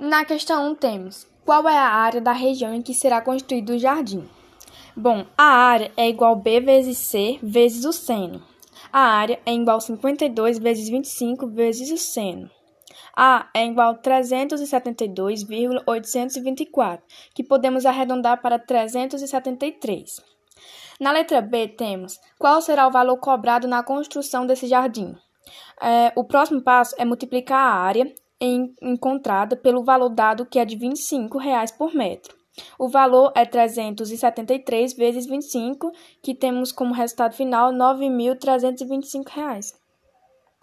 Na questão 1 temos: qual é a área da região em que será construído o jardim? Bom, a área é igual B vezes C vezes o seno. A área é igual a 52 vezes 25 vezes o seno. A é igual a 372,824, que podemos arredondar para 373. Na letra B temos qual será o valor cobrado na construção desse jardim. É, o próximo passo é multiplicar a área encontrada pelo valor dado, que é de 25 reais por metro. O valor é 373 vezes 25, que temos como resultado final R$ 9.325.